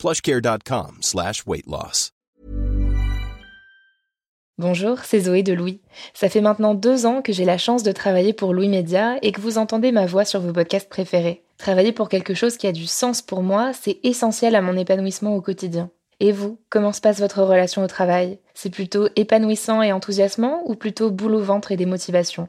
plushcare.com slash. Bonjour, c'est Zoé de Louis. Ça fait maintenant deux ans que j'ai la chance de travailler pour Louis Média et que vous entendez ma voix sur vos podcasts préférés. Travailler pour quelque chose qui a du sens pour moi, c'est essentiel à mon épanouissement au quotidien. Et vous, comment se passe votre relation au travail? C'est plutôt épanouissant et enthousiasmant ou plutôt boule au ventre et des motivations?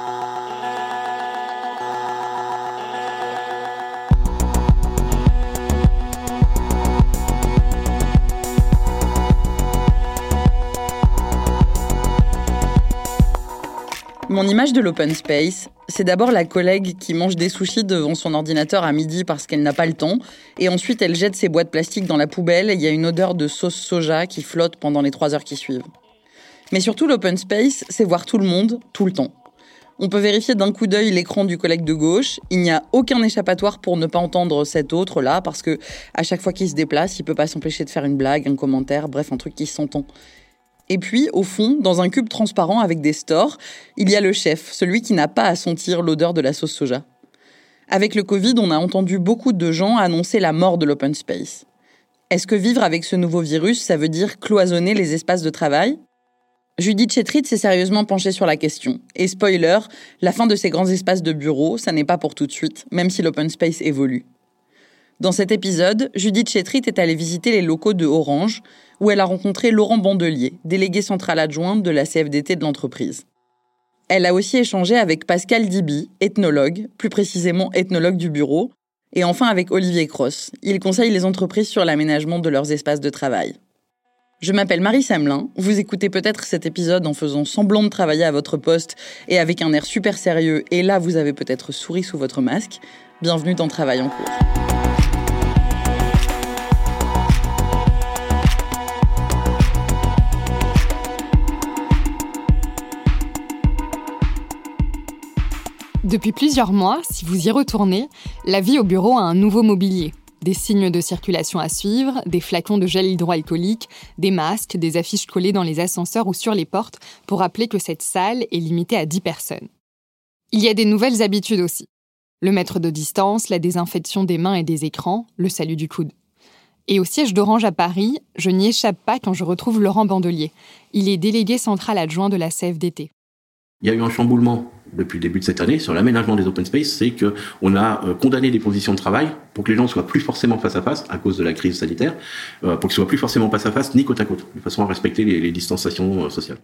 Mon image de l'open space, c'est d'abord la collègue qui mange des sushis devant son ordinateur à midi parce qu'elle n'a pas le temps, et ensuite elle jette ses boîtes plastiques dans la poubelle et il y a une odeur de sauce soja qui flotte pendant les trois heures qui suivent. Mais surtout, l'open space, c'est voir tout le monde, tout le temps. On peut vérifier d'un coup d'œil l'écran du collègue de gauche. Il n'y a aucun échappatoire pour ne pas entendre cet autre là, parce que à chaque fois qu'il se déplace, il peut pas s'empêcher de faire une blague, un commentaire, bref, un truc qui s'entend. Et puis, au fond, dans un cube transparent avec des stores, il y a le chef, celui qui n'a pas à sentir l'odeur de la sauce soja. Avec le Covid, on a entendu beaucoup de gens annoncer la mort de l'open space. Est-ce que vivre avec ce nouveau virus, ça veut dire cloisonner les espaces de travail? Judith Chetrit s'est sérieusement penchée sur la question. Et spoiler, la fin de ces grands espaces de bureaux, ça n'est pas pour tout de suite, même si l'open space évolue. Dans cet épisode, Judith Chetrit est allée visiter les locaux de Orange, où elle a rencontré Laurent Bandelier, délégué central adjoint de la CFDT de l'entreprise. Elle a aussi échangé avec Pascal Diby, ethnologue, plus précisément ethnologue du bureau, et enfin avec Olivier Cross. Il conseille les entreprises sur l'aménagement de leurs espaces de travail. Je m'appelle Marie Samelin. Vous écoutez peut-être cet épisode en faisant semblant de travailler à votre poste et avec un air super sérieux, et là vous avez peut-être souri sous votre masque. Bienvenue dans Travail en cours. Depuis plusieurs mois, si vous y retournez, la vie au bureau a un nouveau mobilier. Des signes de circulation à suivre, des flacons de gel hydroalcoolique, des masques, des affiches collées dans les ascenseurs ou sur les portes pour rappeler que cette salle est limitée à 10 personnes. Il y a des nouvelles habitudes aussi. Le mètre de distance, la désinfection des mains et des écrans, le salut du coude. Et au siège d'Orange à Paris, je n'y échappe pas quand je retrouve Laurent Bandelier. Il est délégué central adjoint de la CFDT. Il y a eu un chamboulement depuis le début de cette année sur l'aménagement des open space, c'est qu'on a euh, condamné des positions de travail pour que les gens soient plus forcément face à face à cause de la crise sanitaire, euh, pour qu'ils soient plus forcément face à face ni côte à côte, de façon à respecter les, distanciations euh, sociales.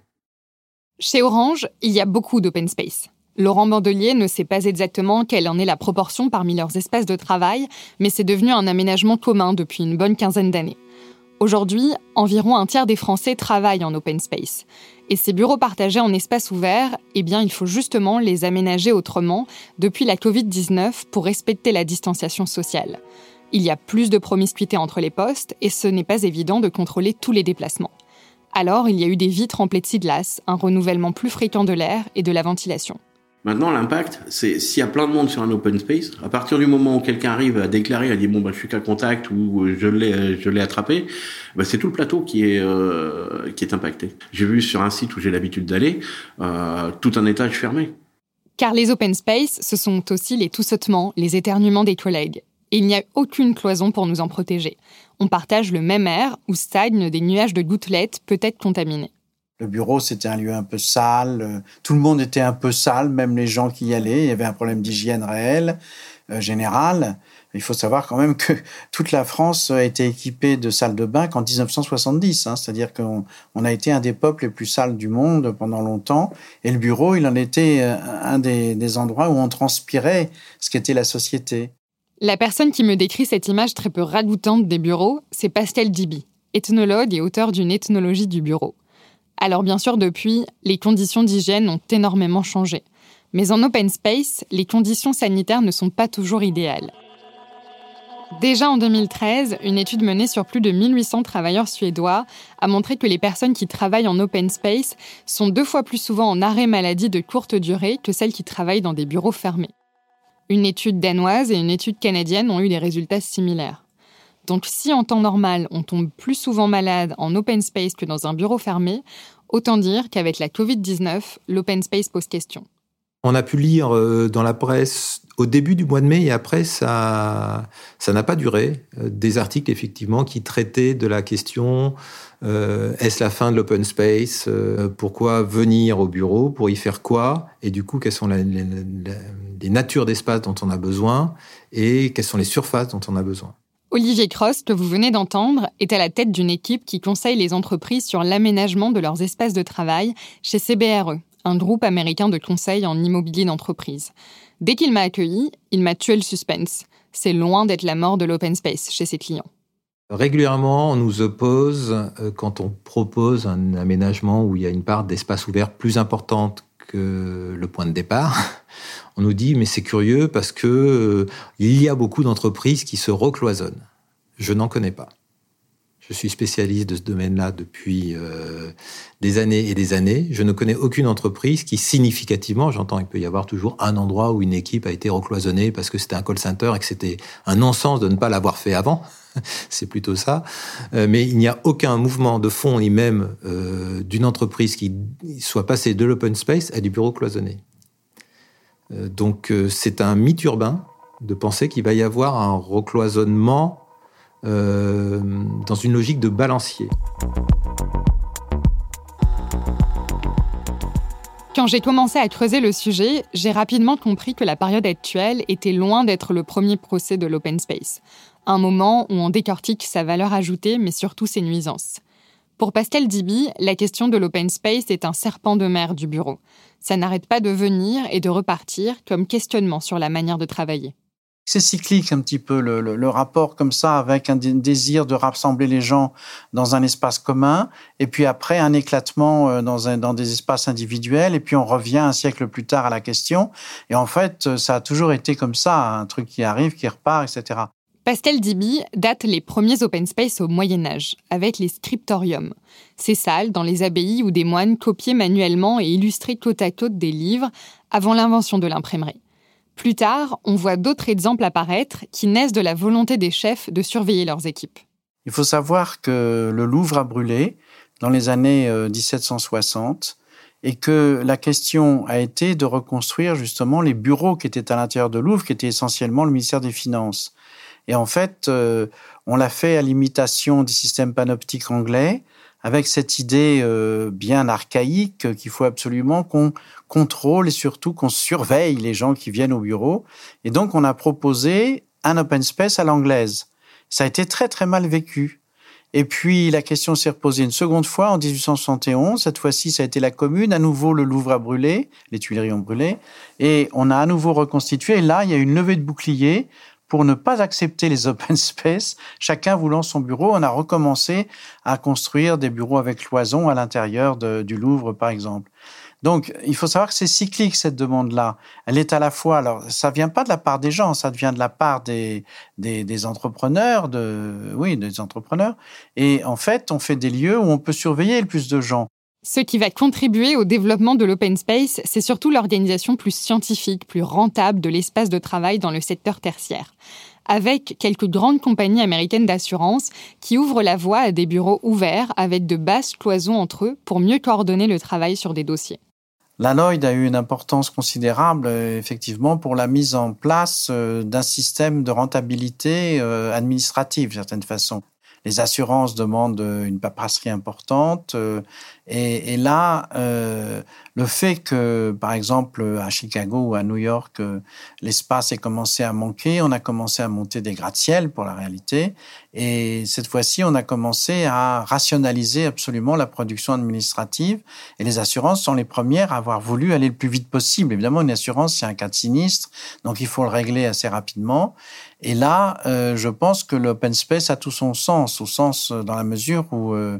Chez Orange, il y a beaucoup d'open space. Laurent Bandelier ne sait pas exactement quelle en est la proportion parmi leurs espaces de travail, mais c'est devenu un aménagement commun depuis une bonne quinzaine d'années. Aujourd'hui, environ un tiers des Français travaillent en open space. Et ces bureaux partagés en espace ouvert, eh bien, il faut justement les aménager autrement depuis la Covid-19 pour respecter la distanciation sociale. Il y a plus de promiscuité entre les postes et ce n'est pas évident de contrôler tous les déplacements. Alors, il y a eu des vitres remplies de glace, un renouvellement plus fréquent de l'air et de la ventilation. Maintenant, l'impact, c'est s'il y a plein de monde sur un open space, à partir du moment où quelqu'un arrive à déclarer, à dire bon bah je suis qu'à contact ou je l'ai je l'ai attrapé, bah, c'est tout le plateau qui est euh, qui est impacté. J'ai vu sur un site où j'ai l'habitude d'aller euh, tout un étage fermé. Car les open space, ce sont aussi les tout-sautements, les éternuements des collègues. Et il n'y a aucune cloison pour nous en protéger. On partage le même air où stagnent des nuages de gouttelettes peut-être contaminés. Le bureau, c'était un lieu un peu sale. Euh, tout le monde était un peu sale, même les gens qui y allaient. Il y avait un problème d'hygiène réel, euh, général. Il faut savoir quand même que toute la France a été équipée de salles de bain qu'en 1970. Hein, C'est-à-dire qu'on on a été un des peuples les plus sales du monde pendant longtemps. Et le bureau, il en était euh, un des, endroits où on transpirait ce qu'était la société. La personne qui me décrit cette image très peu ragoûtante des bureaux, c'est Pascal Diby, ethnologue et auteur d'une ethnologie du bureau. Alors bien sûr, depuis, les conditions d'hygiène ont énormément changé. Mais en open space, les conditions sanitaires ne sont pas toujours idéales. Déjà en 2013, une étude menée sur plus de 1800 travailleurs suédois a montré que les personnes qui travaillent en open space sont deux fois plus souvent en arrêt maladie de courte durée que celles qui travaillent dans des bureaux fermés. Une étude danoise et une étude canadienne ont eu des résultats similaires. Donc si en temps normal, on tombe plus souvent malade en open space que dans un bureau fermé, autant dire qu'avec la Covid-19, l'open space pose question. On a pu lire euh, dans la presse au début du mois de mai et après, ça ça n'a pas duré. Euh, des articles, effectivement, qui traitaient de la question euh, est-ce la fin de l'open space Pourquoi venir au bureau Pour y faire quoi Et du coup, quelles sont les, les natures d'espace dont on a besoin Et quelles sont les surfaces dont on a besoin Olivier Cross, que vous venez d'entendre, est à la tête d'une équipe qui conseille les entreprises sur l'aménagement de leurs espaces de travail chez CBRE, un groupe américain de conseil en immobilier d'entreprise. Dès qu'il m'a accueilli, il m'a tué le suspense. C'est loin d'être la mort de l'open space chez ses clients. Régulièrement, on nous oppose, euh, quand on propose un aménagement où il y a une part d'espace ouvert plus importante le point de départ, on nous dit mais c'est curieux parce que euh, il y a beaucoup d'entreprises qui se recloisonnent. Je n'en connais pas. Je suis spécialiste de ce domaine-là depuis euh, des années et des années. Je ne connais aucune entreprise qui significativement, j'entends, il peut y avoir toujours un endroit où une équipe a été recloisonnée parce que c'était un call center et que c'était un non-sens de ne pas l'avoir fait avant. C'est plutôt ça. Euh, mais il n'y a aucun mouvement de fond ni même euh, d'une entreprise qui soit passée de l'open space à du bureau cloisonné. Euh, donc c'est un mythe urbain de penser qu'il va y avoir un recloisonnement dans une logique de balancier. Quand j'ai commencé à creuser le sujet, j'ai rapidement compris que la période actuelle était loin d'être le premier procès de l'open space, un moment où on décortique sa valeur ajoutée mais surtout ses nuisances. Pour Pascal Diby, la question de l'open space est un serpent de mer du bureau. Ça n'arrête pas de venir et de repartir comme questionnement sur la manière de travailler c'est cyclique un petit peu le, le, rapport comme ça avec un désir de rassembler les gens dans un espace commun et puis après un éclatement euh, dans, un, dans des espaces individuels et puis on revient un siècle plus tard à la question et en fait ça a toujours été comme ça un truc qui arrive qui repart etc. Pascal Diby date les premiers open space au Moyen Âge avec les scriptoriums, ces salles dans les abbayes où des moines copiaient manuellement et illustraient côte à côte des livres avant l'invention de l'imprimerie. Plus tard, on voit d'autres exemples apparaître qui naissent de la volonté des chefs de surveiller leurs équipes. Il faut savoir que le Louvre a brûlé dans les années 1760 euh, et que la question a été de reconstruire justement les bureaux qui étaient à l'intérieur de Louvre, qui étaient essentiellement le ministère des Finances. Et en fait, euh, on l'a fait à l'imitation du système panoptique anglais, avec cette idée euh, bien archaïque qu'il faut absolument qu'on contrôle et surtout qu'on surveille les gens qui viennent au bureau. Et donc, on a proposé un open space à l'anglaise. Ça a été très, très mal vécu. Et puis, la question s'est reposée une seconde fois en 1871. Cette fois-ci, ça a été la commune. À nouveau, le Louvre a brûlé. Les Tuileries ont brûlé. Et on a à nouveau reconstitué. Et là, il y a une levée de bouclier pour ne pas accepter les open space, chacun voulant son bureau, on a recommencé à construire des bureaux avec cloison à l'intérieur du Louvre, par exemple. Donc, il faut savoir que c'est cyclique cette demande-là. Elle est à la fois, alors, ça vient pas de la part des gens, ça vient de la part des, des, des, entrepreneurs, de, oui, des entrepreneurs. Et en fait, on fait des lieux où on peut surveiller le plus de gens. Ce qui va contribuer au développement de l'open space, c'est surtout l'organisation plus scientifique, plus rentable de l'espace de travail dans le secteur tertiaire avec quelques grandes compagnies américaines d'assurance qui ouvrent la voie à des bureaux ouverts avec de basses cloisons entre eux pour mieux coordonner le travail sur des dossiers. la Lloyd a eu une importance considérable, effectivement, pour la mise en place d'un système de rentabilité administrative, d'une certaine façon les assurances demandent une paperasserie importante. Euh, et, là, euh, le fait que, par exemple, à Chicago ou à New York, euh, l'espace ait commencé à manquer, on a commencé à monter des gratte-ciel pour la réalité. Et cette fois-ci, on a commencé à rationaliser absolument la production administrative. Et les assurances sont les premières à avoir voulu aller le plus vite possible. Évidemment, une assurance, c'est un cas de sinistre, donc il faut le régler assez rapidement. Et là, euh, je pense que l'open space a tout son sens, au sens euh, dans la mesure où euh,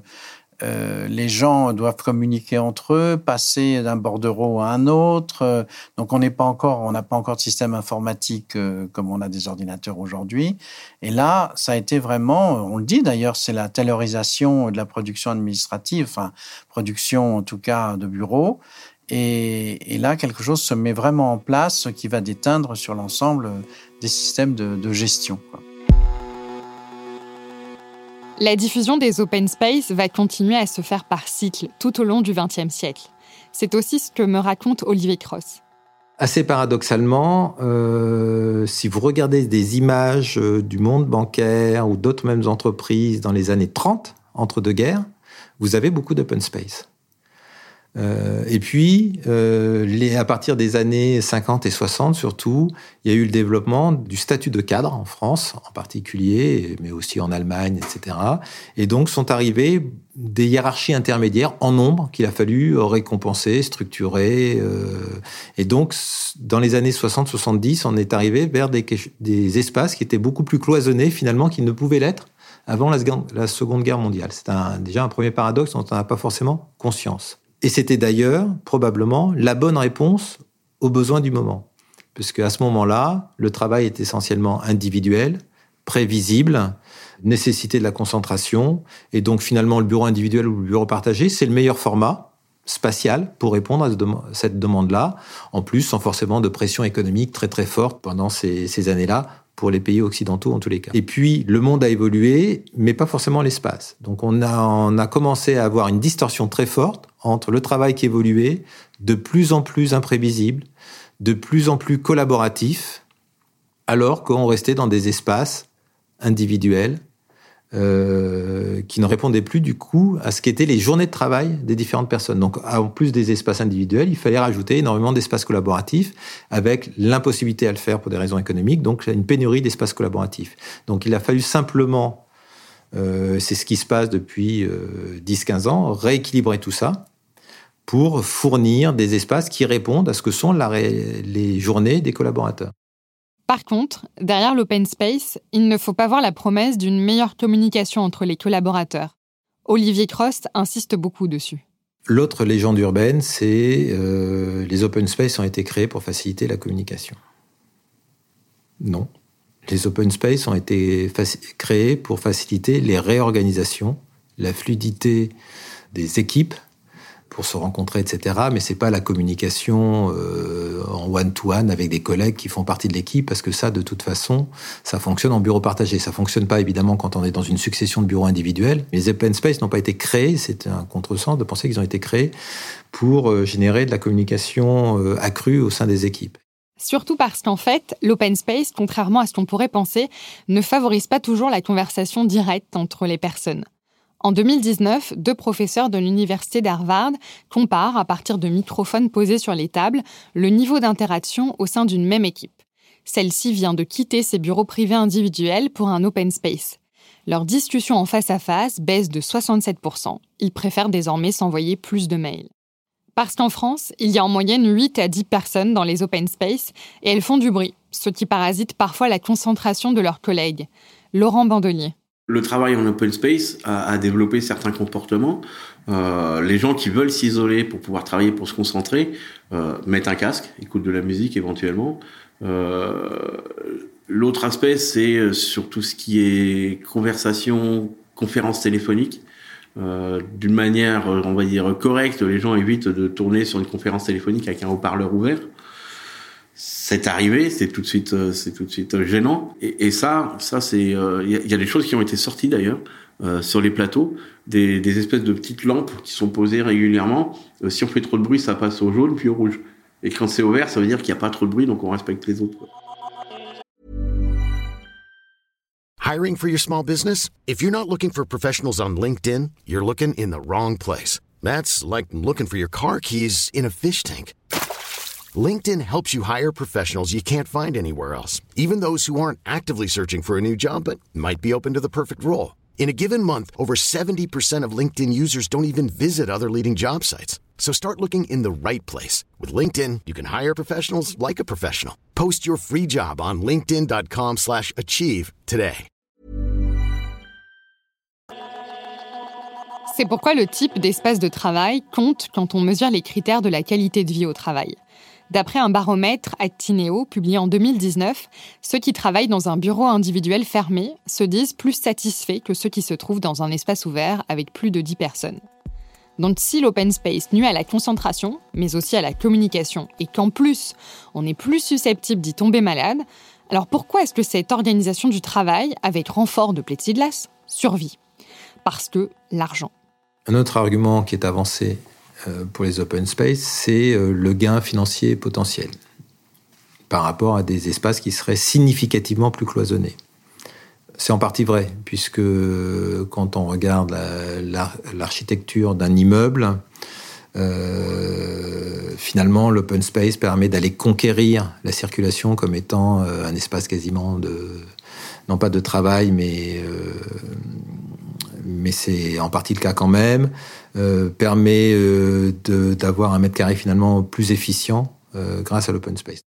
euh, les gens doivent communiquer entre eux, passer d'un bordereau à un autre. donc on n'est pas encore, on n'a pas encore de système informatique comme on a des ordinateurs aujourd'hui. Et là, ça a été vraiment, on le dit d'ailleurs, c'est la taylorisation de la production administrative, enfin production en tout cas de bureaux. Et, et, là, quelque chose se met vraiment en place qui va déteindre sur l'ensemble des systèmes de, gestion. La diffusion des open space va continuer à se faire par cycle tout au long du XXe siècle. C'est aussi ce que me raconte Olivier Cross. Assez paradoxalement, euh, si vous regardez des images euh, du monde bancaire ou d'autres mêmes entreprises dans les années 30, entre deux guerres, vous avez beaucoup d'open space. Euh, et puis, euh, à partir des années 50 et 60 surtout, il y a eu le développement du statut de cadre en France en particulier, mais aussi en Allemagne, etc. Et donc sont arrivées des hiérarchies intermédiaires en nombre qu'il a fallu récompenser, structurer. Euh, et donc, dans les années 60-70, on est arrivé vers des, espaces qui étaient beaucoup plus cloisonnés finalement qu'ils ne pouvaient l'être avant la, Seconde Guerre mondiale. C'est déjà un premier paradoxe dont on n'a pas forcément conscience. Et c'était d'ailleurs probablement la bonne réponse aux besoins du moment. Puisque à ce moment-là, le travail est essentiellement individuel, prévisible, nécessité de la concentration. Et donc finalement, le bureau individuel ou le bureau partagé, c'est le meilleur format spatial pour répondre à cette demande-là. En plus, sans forcément de pression économique très très forte pendant ces, ces années-là pour les pays occidentaux en tous les cas. Et puis, le monde a évolué, mais pas forcément l'espace. Donc, on a, commencé à avoir une distorsion très forte entre le travail qui évoluait, de plus en plus imprévisible, de plus en plus collaboratif, alors qu'on restait dans des espaces individuels euh, qui ne répondaient plus du coup à ce qu'étaient les journées de travail des différentes personnes. Donc, en plus des espaces individuels, il fallait rajouter énormément d'espaces collaboratifs avec l'impossibilité à le faire pour des raisons économiques, donc une pénurie d'espaces collaboratifs. Donc, il a fallu simplement, euh, c'est ce qui se passe depuis 10-15 euh, ans, rééquilibrer tout ça pour fournir des espaces qui répondent à ce que sont les journées des collaborateurs. Par contre, derrière l'open space, il ne faut pas voir la promesse d'une meilleure communication entre les collaborateurs. Olivier Cross insiste beaucoup dessus. L'autre légende urbaine, c'est euh, les open space ont été créés pour faciliter la communication. Non. Les open space ont été créés pour faciliter les réorganisations, la fluidité des équipes pour se rencontrer, etc. Mais c'est pas la communication euh, en one-to-one avec des collègues qui font partie de l'équipe, parce que ça, de toute façon, ça fonctionne en bureau partagé. Ça fonctionne pas évidemment quand on est dans une succession de bureaux individuels. Les open space n'ont pas été créés, c'est un contresens de penser qu'ils ont été créés pour euh, générer de la communication euh, accrue au sein des équipes. Surtout parce qu'en fait, l'open space, contrairement à ce qu'on pourrait penser, ne favorise pas toujours la conversation directe entre les personnes. En 2019, deux professeurs de l'université d'Harvard comparent, à partir de microphones posés sur les tables, le niveau d'interaction au sein d'une même équipe. Celle-ci vient de quitter ses bureaux privés individuels pour un open space. Leur discussion en face à face baisse de 67%. Ils préfèrent désormais s'envoyer plus de mails. Parce qu'en France, il y a en moyenne 8 à 10 personnes dans les open space et elles font du bruit, ce qui parasite parfois la concentration de leurs collègues. Laurent Bandelier le travail en open space a, développé certains comportements. Euh, les gens qui veulent s'isoler pour pouvoir travailler, pour se concentrer, euh, mettent un casque, écoutent de la musique éventuellement. Euh, L'autre aspect, c'est sur tout ce qui est conversation, conférence téléphonique. Euh, d'une manière, on va dire, correcte, les gens évitent de tourner sur une conférence téléphonique avec un haut-parleur ouvert c'est arrivé, c'est tout de suite, euh, c'est tout de suite euh, gênant. Et, ça, ça c'est, il y, a des choses qui ont été sorties d'ailleurs sur les plateaux, des, des, espèces de petites lampes qui sont posées régulièrement. si on fait trop de bruit, ça passe au jaune puis au rouge. Et quand c'est au vert, ça veut dire qu'il n'y a pas trop de bruit, donc on respecte les autres. Hiring for your small business? If you're not looking for professionals on LinkedIn, you're looking in the wrong place. That's like looking for your car keys in a fish tank. LinkedIn helps you hire professionals you can't find anywhere else, even those who aren't actively searching for a new job but might be open to the perfect role. In a given month, over 70% of LinkedIn users don't even visit other leading job sites. So start looking in the right place. With LinkedIn, you can hire professionals like a professional. Post your free job on linkedin.com slash achieve today. C'est pourquoi le type d'espace de travail compte quand on mesure les critères de la qualité de vie au travail. D'après un baromètre Actineo publié en 2019, ceux qui travaillent dans un bureau individuel fermé se disent plus satisfaits que ceux qui se trouvent dans un espace ouvert avec plus de 10 personnes. Donc si l'open space nuit à la concentration, mais aussi à la communication, et qu'en plus on est plus susceptible d'y tomber malade, alors pourquoi est-ce que cette organisation du travail, avec renfort de plexiglas, survit? Parce que l'argent. Un autre argument qui est avancé pour les open space, c'est euh, le gain financier potentiel par rapport à des espaces qui seraient significativement plus cloisonnés. C'est en partie vrai, puisque quand on regarde l'architecture d'un immeuble, euh, finalement, l'open space permet d'aller conquérir la circulation comme étant un espace quasiment de, non pas de travail, mais, mais c'est en partie le cas quand même. Euh, permet euh, d'avoir un mètre carré finalement plus efficient euh, grâce à l'open space.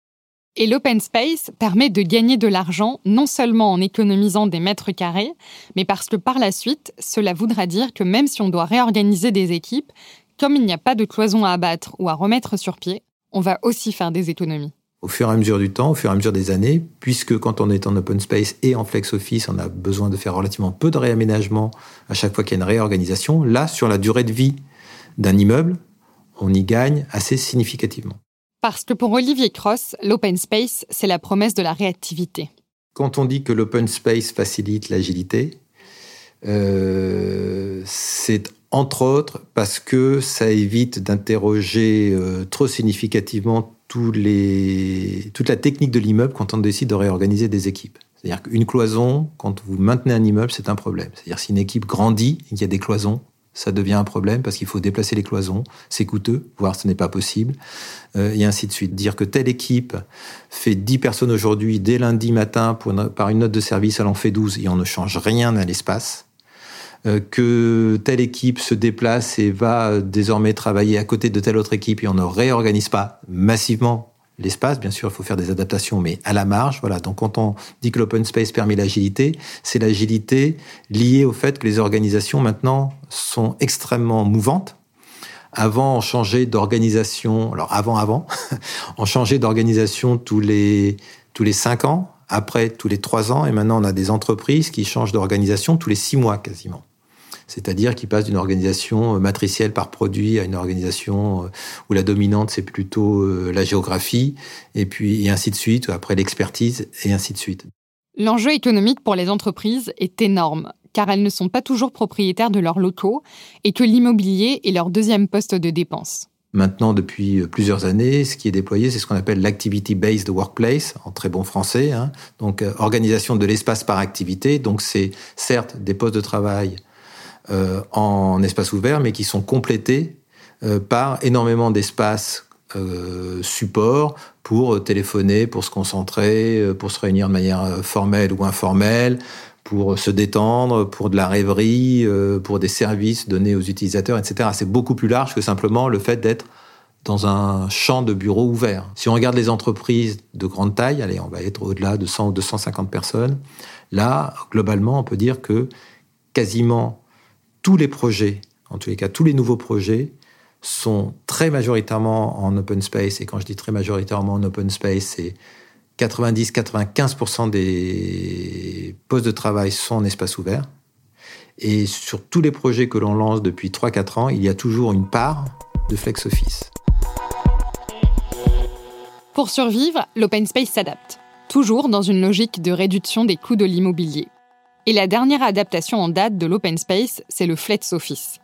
Et l'open space permet de gagner de l'argent non seulement en économisant des mètres carrés, mais parce que par la suite, cela voudra dire que même si on doit réorganiser des équipes, comme il n'y a pas de cloison à abattre ou à remettre sur pied, on va aussi faire des économies au fur et à mesure du temps, au fur et à mesure des années, puisque quand on est en open space et en flex office, on a besoin de faire relativement peu de réaménagement à chaque fois qu'il y a une réorganisation. Là, sur la durée de vie d'un immeuble, on y gagne assez significativement. Parce que pour Olivier Cross, l'open space, c'est la promesse de la réactivité. Quand on dit que l'open space facilite l'agilité, euh, c'est entre autres parce que ça évite d'interroger euh, trop significativement toute la technique de l'immeuble quand on décide de réorganiser des équipes. C'est-à-dire qu'une cloison, quand vous maintenez un immeuble, c'est un problème. C'est-à-dire si une équipe grandit et qu'il y a des cloisons, ça devient un problème parce qu'il faut déplacer les cloisons, c'est coûteux, voire ce n'est pas possible, euh, et ainsi de suite. Dire que telle équipe fait 10 personnes aujourd'hui, dès lundi matin, par une note de service, elle en fait 12 et on ne change rien à l'espace, que telle équipe se déplace et va euh, désormais travailler à côté de telle autre équipe et on ne réorganise pas massivement l'espace. Bien sûr, il faut faire des adaptations, mais à la marge. Voilà. Donc, quand on dit que l'open space permet l'agilité, c'est l'agilité liée au fait que les organisations maintenant sont extrêmement mouvantes. Avant, on changeait d'organisation. Alors, avant, avant, on changeait d'organisation tous les tous les cinq ans. Après, tous les trois ans. Et maintenant, on a des entreprises qui changent d'organisation tous les six mois quasiment c'est-à-dire qu'il passe d'une organisation euh, matricielle par produit à une organisation euh, où la dominante c'est plutôt euh, la géographie, et puis et ainsi de suite, après l'expertise, et ainsi de suite. L'enjeu économique pour les entreprises est énorme, car elles ne sont pas toujours propriétaires de leurs locaux, et que l'immobilier est leur deuxième poste de dépense. Maintenant, depuis plusieurs années, ce qui est déployé, c'est ce qu'on appelle l'activity-based workplace, en très bon français. Hein. Donc, organisation de l'espace par activité. Donc, c'est certes des postes de travail en espace ouvert, mais qui sont complétés euh, par énormément d'espaces euh, support pour téléphoner, pour se concentrer, pour se réunir de manière formelle ou informelle, pour se détendre, pour de la rêverie, pour des services donnés aux utilisateurs, etc. C'est beaucoup plus large que simplement le fait d'être dans un champ de bureaux ouvert. Si on regarde les entreprises de grande taille, allez, on va être au-delà de 100 ou 250 personnes, là, globalement, on peut dire que quasiment tous les projets, en tous les cas tous les nouveaux projets, sont très majoritairement en open space. Et quand je dis très majoritairement en open space, c'est 90-95% des postes de travail sont en espace ouvert. Et sur tous les projets que l'on lance depuis 3-4 ans, il y a toujours une part de flex office. Pour survivre, l'open space s'adapte, toujours dans une logique de réduction des coûts de l'immobilier. Et la dernière adaptation en date de l'open space, c'est le flex office.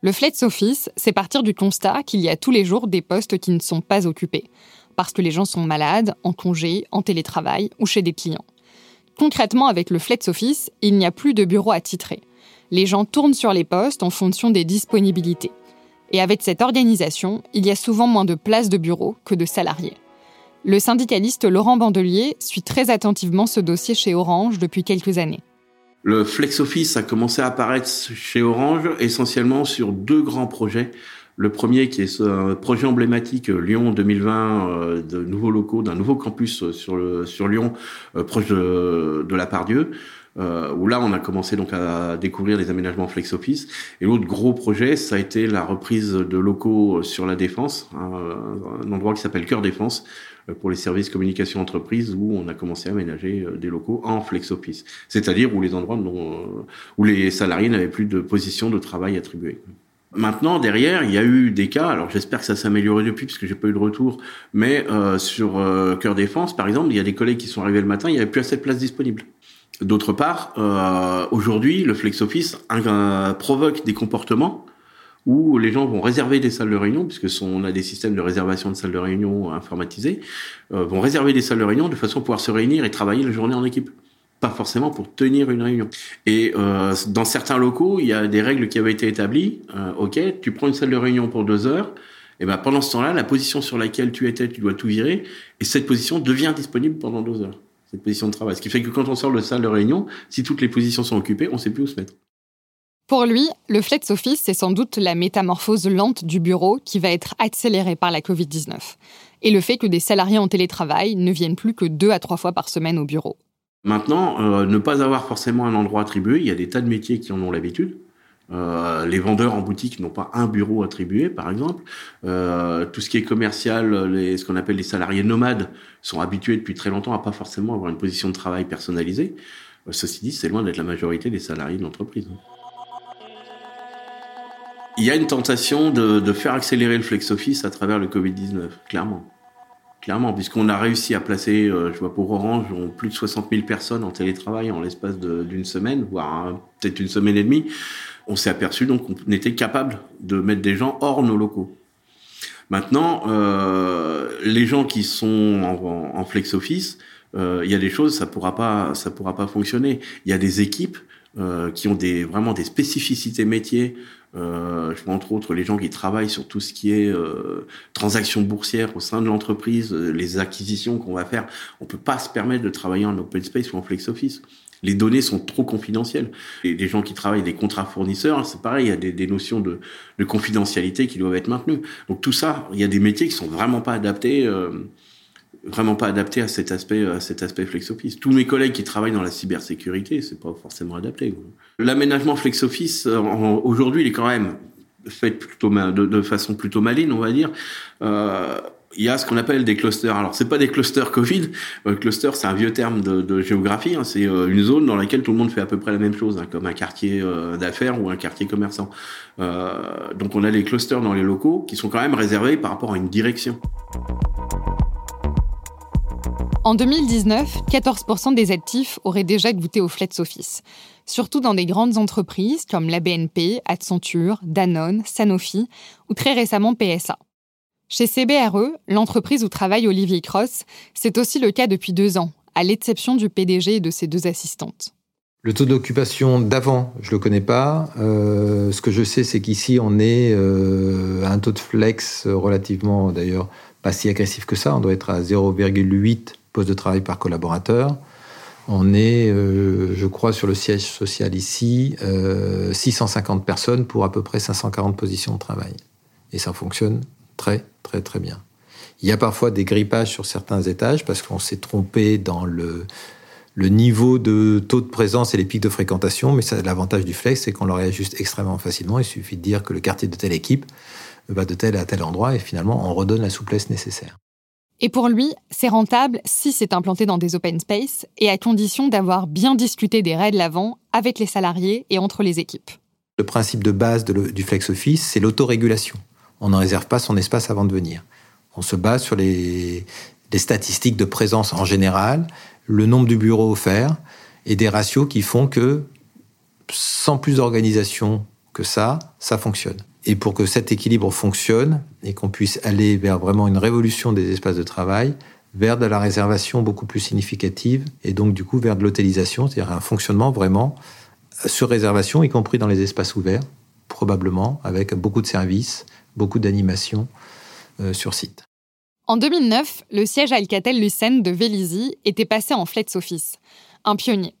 Le flex office, c'est partir du constat qu'il y a tous les jours des postes qui ne sont pas occupés, parce que les gens sont malades, en congé, en télétravail ou chez des clients. Concrètement, avec le flex office, il n'y a plus de bureaux à titrer. Les gens tournent sur les postes en fonction des disponibilités. Et avec cette organisation, il y a souvent moins de places de bureaux que de salariés. Le syndicaliste Laurent Bandelier suit très attentivement ce dossier chez Orange depuis quelques années. Le flex office a commencé à apparaître chez Orange essentiellement sur deux grands projets. Le premier qui est ce projet emblématique euh, Lyon 2020 euh, de nouveaux locaux, d'un nouveau campus euh, sur, le, sur Lyon, proche de, de la Pardieu. Euh, où là on a commencé donc à découvrir les aménagements flex office. Et l'autre gros projet, ça a été la reprise de locaux sur la défense, un, endroit qui s'appelle Cœur Défense pour les services communication entreprise où on a commencé à aménager des locaux en flex office, c'est-à-dire où les endroits où les salariés n'avaient plus de position de travail attribuée. Maintenant, derrière, il y a eu des cas. Alors, j'espère que ça s'est amélioré depuis, parce que j'ai pas eu de retour. Mais euh, sur euh, Cœur Défense, par exemple, il y a des collègues qui sont arrivés le matin, il n'y avait plus assez de place disponible. D'autre part, euh, aujourd'hui, le flex office provoque des comportements où les gens vont réserver des salles de réunion, puisque on a des systèmes de réservation de salles de réunion informatisés, vont réserver des salles de réunion de façon à pouvoir se réunir et travailler la journée en équipe pas forcément pour tenir une réunion. Et euh, dans certains locaux, il y a des règles qui avaient été établies. Euh, ok, tu prends une salle de réunion pour deux heures. Et ben pendant ce temps-là, la position sur laquelle tu étais, tu dois tout virer. Et cette position devient disponible pendant deux heures. Cette position de travail. Ce qui fait que quand on sort de salle de réunion, si toutes les positions sont occupées, on sait plus où se mettre. Pour lui, le flex office, c'est sans doute la métamorphose lente du bureau qui va être accélérée par la Covid-19. Et le fait que des salariés en télétravail ne viennent plus que deux à trois fois par semaine au bureau. Maintenant, euh, ne pas avoir forcément un endroit attribué, il y a des tas de métiers qui en ont l'habitude. Euh, les vendeurs en boutique n'ont pas un bureau attribué, par exemple. Euh, tout ce qui est commercial, ce qu'on appelle les salariés nomades, sont habitués depuis très longtemps à pas forcément avoir une position de travail personnalisée. Ceci dit, c'est loin d'être la majorité des salariés de l'entreprise. Il y a une tentation de, de faire accélérer le flex office à travers le Covid-19, clairement clairement, puisqu'on a réussi à placer, euh, je vois pour Orange, plus de 60 000 personnes en télétravail en l'espace d'une semaine, voire hein, peut-être une semaine et demie. On s'est aperçu donc qu'on était capable de mettre des gens hors nos locaux. Maintenant, euh, les gens qui sont en, flex office, euh, il y a des choses, ça pourra pas, ça pourra pas fonctionner. Il y a des équipes euh, qui ont des vraiment des spécificités métiers euh, je vois entre autres les gens qui travaillent sur tout ce qui est euh, transactions boursières au sein de l'entreprise, euh, les acquisitions qu'on va faire. On peut pas se permettre de travailler en open space ou en flex office. Les données sont trop confidentielles. Et les gens qui travaillent des contrats fournisseurs, c'est pareil, il y a des, des notions de, de, confidentialité qui doivent être maintenues. Donc tout ça, il y a des métiers qui sont vraiment pas adaptés. Euh, vraiment pas adapté à cet aspect, à cet aspect flex office. Tous mes collègues qui travaillent dans la cybersécurité, c'est pas forcément adapté. L'aménagement flex office, euh, aujourd'hui, il est quand même fait plutôt de, façon plutôt maligne, on va dire. Euh, il y a ce qu'on appelle des clusters. Alors, c'est pas des clusters Covid. Euh, cluster, c'est un vieux terme de, de géographie. Hein. C'est euh, une zone dans laquelle tout le monde fait à peu près la même chose, hein, comme un quartier d'affaires ou un quartier commerçant. donc, on a les clusters dans les locaux qui sont quand même réservés par rapport à une direction. En 2019, 14% des actifs auraient déjà goûté au flex office, surtout dans des grandes entreprises comme la BNP, Accenture, Danone, Sanofi ou très récemment PSA. Chez CBRE, l'entreprise où travaille Olivier Cross, c'est aussi le cas depuis deux ans, à l'exception du PDG et de ses deux assistantes. Le taux d'occupation d'avant, je le connais pas. Euh, ce que je sais, c'est qu'ici, on est euh, à un taux de flex relativement, d'ailleurs, pas si agressif que ça. On doit être à 0,8 de travail par collaborateur. On est, euh, je crois, sur le siège social ici, 650 euh, personnes pour à peu près 540 positions de travail. Et ça fonctionne très, très, très bien. Il y a parfois des grippages sur certains étages parce qu'on s'est trompé dans le, le niveau de taux de présence et les pics de fréquentation, mais l'avantage du flex, c'est qu'on le réajuste extrêmement facilement. Il suffit de dire que le quartier de telle équipe va de tel à tel endroit et finalement on redonne la souplesse nécessaire. Et pour lui, c'est rentable si c'est implanté dans des open space et à condition d'avoir bien discuté des règles avant avec les salariés et entre les équipes. Le principe de base du flex office, c'est l'autorégulation. On ne réserve pas son espace avant de venir. On se base sur les, statistiques de présence en général, le nombre de bureaux offerts et des ratios qui font que sans plus d'organisation que ça, ça fonctionne. Et pour que cet équilibre fonctionne et qu'on puisse aller vers vraiment une révolution des espaces de travail, vers de la réservation beaucoup plus significative et donc du coup vers de l'hôtellisation, c'est-à-dire un fonctionnement vraiment sur réservation, y compris dans les espaces ouverts, probablement avec beaucoup de services, beaucoup d'animations euh, sur site. En 2009, le siège Alcatel-Lucent de Vélizy était passé en Flex Office, un pionnier.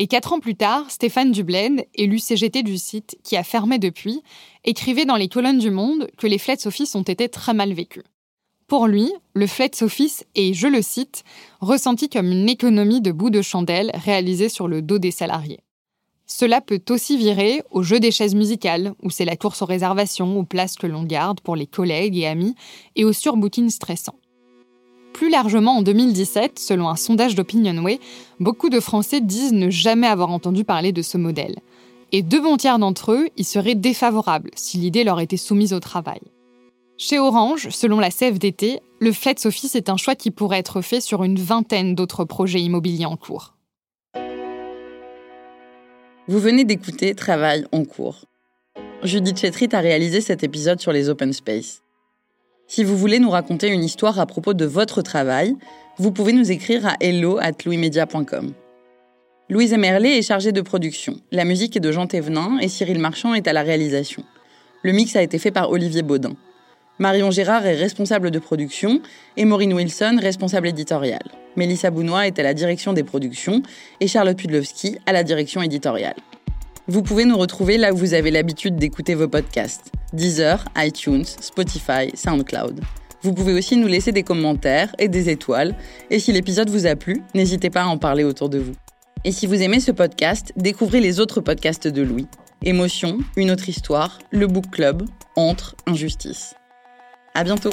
Et quatre ans plus tard, Stéphane Dublaine, élu CGT du site, qui a fermé depuis, écrivait dans les colonnes du Monde que les Flex Office ont été très mal vécus. Pour lui, le Flex Office est, je le cite, ressenti comme une économie de bouts de chandelle réalisée sur le dos des salariés. Cela peut aussi virer au jeu des chaises musicales, où c'est la course aux réservations, aux places que l'on garde pour les collègues et amis, et au surbooking stressant. Plus largement, en 2017, selon un sondage d'Opinionway, beaucoup de Français disent ne jamais avoir entendu parler de ce modèle. Et deux bons tiers d'entre eux y seraient défavorables si l'idée leur était soumise au travail. Chez Orange, selon la CFDT, le Flex Office est un choix qui pourrait être fait sur une vingtaine d'autres projets immobiliers en cours. Vous venez d'écouter Travail en cours. Judith Chetrit a réalisé cet épisode sur les open space. Si vous voulez nous raconter une histoire à propos de votre travail, vous pouvez nous écrire à hello at louismedia.com. Louise Emerlet est chargée de production. La musique est de Jean Thévenin et Cyril Marchand est à la réalisation. Le mix a été fait par Olivier Baudin. Marion Gérard est responsable de production et Maureen Wilson responsable éditoriale. Mélissa Bounois est à la direction des productions et Charlotte Pudlowski à la direction éditoriale. Vous pouvez nous retrouver là où vous avez l'habitude d'écouter vos podcasts Deezer, iTunes, Spotify, SoundCloud. Vous pouvez aussi nous laisser des commentaires et des étoiles. Et si l'épisode vous a plu, n'hésitez pas à en parler autour de vous. Et si vous aimez ce podcast, découvrez les autres podcasts de Louis. Émotion, Une autre histoire, Le Book Club, Entre, Injustice. À bientôt.